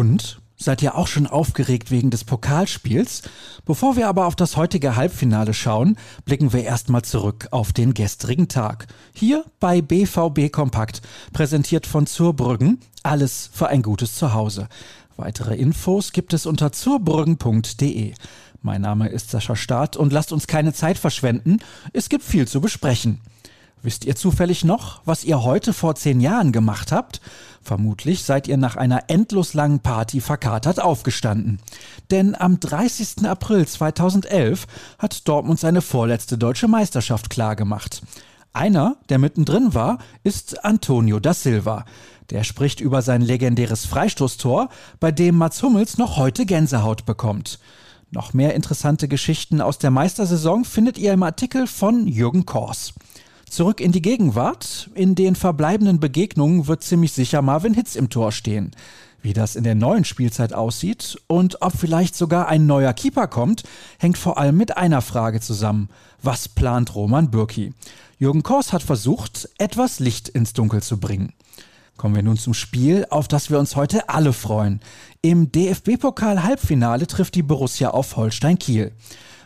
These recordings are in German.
Und? Seid ihr auch schon aufgeregt wegen des Pokalspiels? Bevor wir aber auf das heutige Halbfinale schauen, blicken wir erstmal zurück auf den gestrigen Tag. Hier bei BVB Kompakt, präsentiert von Zurbrüggen, alles für ein gutes Zuhause. Weitere Infos gibt es unter zurbrüggen.de. Mein Name ist Sascha Staat und lasst uns keine Zeit verschwenden, es gibt viel zu besprechen. Wisst ihr zufällig noch, was ihr heute vor zehn Jahren gemacht habt? Vermutlich seid ihr nach einer endlos langen Party verkatert aufgestanden. Denn am 30. April 2011 hat Dortmund seine vorletzte deutsche Meisterschaft klargemacht. Einer, der mittendrin war, ist Antonio da Silva. Der spricht über sein legendäres Freistoßtor, bei dem Mats Hummels noch heute Gänsehaut bekommt. Noch mehr interessante Geschichten aus der Meistersaison findet ihr im Artikel von Jürgen Kors. Zurück in die Gegenwart. In den verbleibenden Begegnungen wird ziemlich sicher Marvin Hitz im Tor stehen. Wie das in der neuen Spielzeit aussieht und ob vielleicht sogar ein neuer Keeper kommt, hängt vor allem mit einer Frage zusammen. Was plant Roman Bürki? Jürgen Kors hat versucht, etwas Licht ins Dunkel zu bringen. Kommen wir nun zum Spiel, auf das wir uns heute alle freuen. Im DFB-Pokal-Halbfinale trifft die Borussia auf Holstein Kiel.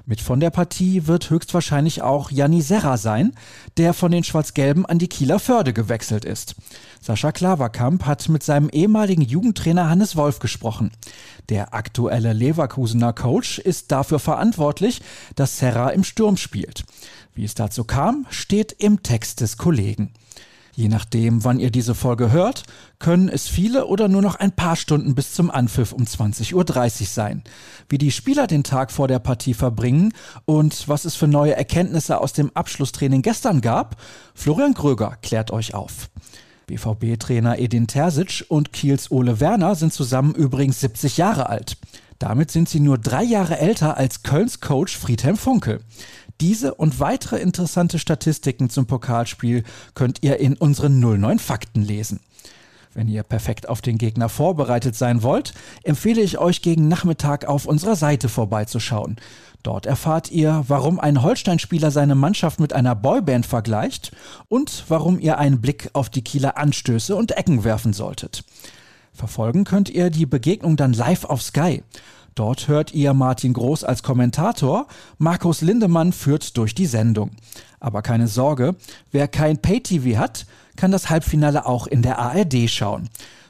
Mit von der Partie wird höchstwahrscheinlich auch Janni Serra sein, der von den Schwarz-Gelben an die Kieler Förde gewechselt ist. Sascha Klaverkamp hat mit seinem ehemaligen Jugendtrainer Hannes Wolf gesprochen. Der aktuelle Leverkusener Coach ist dafür verantwortlich, dass Serra im Sturm spielt. Wie es dazu kam, steht im Text des Kollegen. Je nachdem, wann ihr diese Folge hört, können es viele oder nur noch ein paar Stunden bis zum Anpfiff um 20.30 Uhr sein. Wie die Spieler den Tag vor der Partie verbringen und was es für neue Erkenntnisse aus dem Abschlusstraining gestern gab, Florian Gröger klärt euch auf. BVB-Trainer Edin Terzic und Kiels Ole Werner sind zusammen übrigens 70 Jahre alt. Damit sind sie nur drei Jahre älter als Kölns Coach Friedhelm Funkel. Diese und weitere interessante Statistiken zum Pokalspiel könnt ihr in unseren 09 Fakten lesen. Wenn ihr perfekt auf den Gegner vorbereitet sein wollt, empfehle ich euch gegen Nachmittag auf unserer Seite vorbeizuschauen. Dort erfahrt ihr, warum ein Holstein-Spieler seine Mannschaft mit einer Boyband vergleicht und warum ihr einen Blick auf die Kieler Anstöße und Ecken werfen solltet. Verfolgen könnt ihr die Begegnung dann live auf Sky. Dort hört ihr Martin Groß als Kommentator, Markus Lindemann führt durch die Sendung. Aber keine Sorge, wer kein Pay-TV hat, kann das Halbfinale auch in der ARD schauen.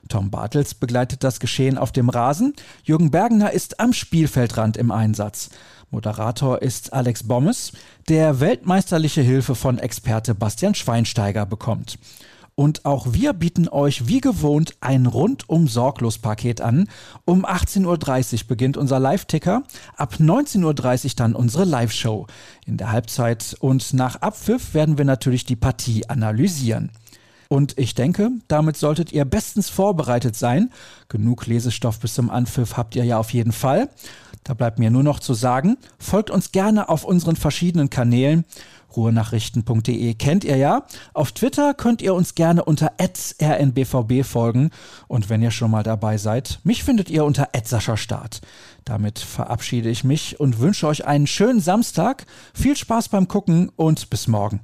Tom Bartels begleitet das Geschehen auf dem Rasen, Jürgen Bergner ist am Spielfeldrand im Einsatz. Moderator ist Alex Bommes, der weltmeisterliche Hilfe von Experte Bastian Schweinsteiger bekommt. Und auch wir bieten euch wie gewohnt ein rundum sorglos Paket an. Um 18.30 Uhr beginnt unser Live-Ticker, ab 19.30 Uhr dann unsere Live-Show. In der Halbzeit und nach Abpfiff werden wir natürlich die Partie analysieren. Und ich denke, damit solltet ihr bestens vorbereitet sein. Genug Lesestoff bis zum Anpfiff habt ihr ja auf jeden Fall. Da bleibt mir nur noch zu sagen, folgt uns gerne auf unseren verschiedenen Kanälen ruhenachrichten.de kennt ihr ja. Auf Twitter könnt ihr uns gerne unter rnbvb folgen. Und wenn ihr schon mal dabei seid, mich findet ihr unter Start. Damit verabschiede ich mich und wünsche euch einen schönen Samstag. Viel Spaß beim Gucken und bis morgen.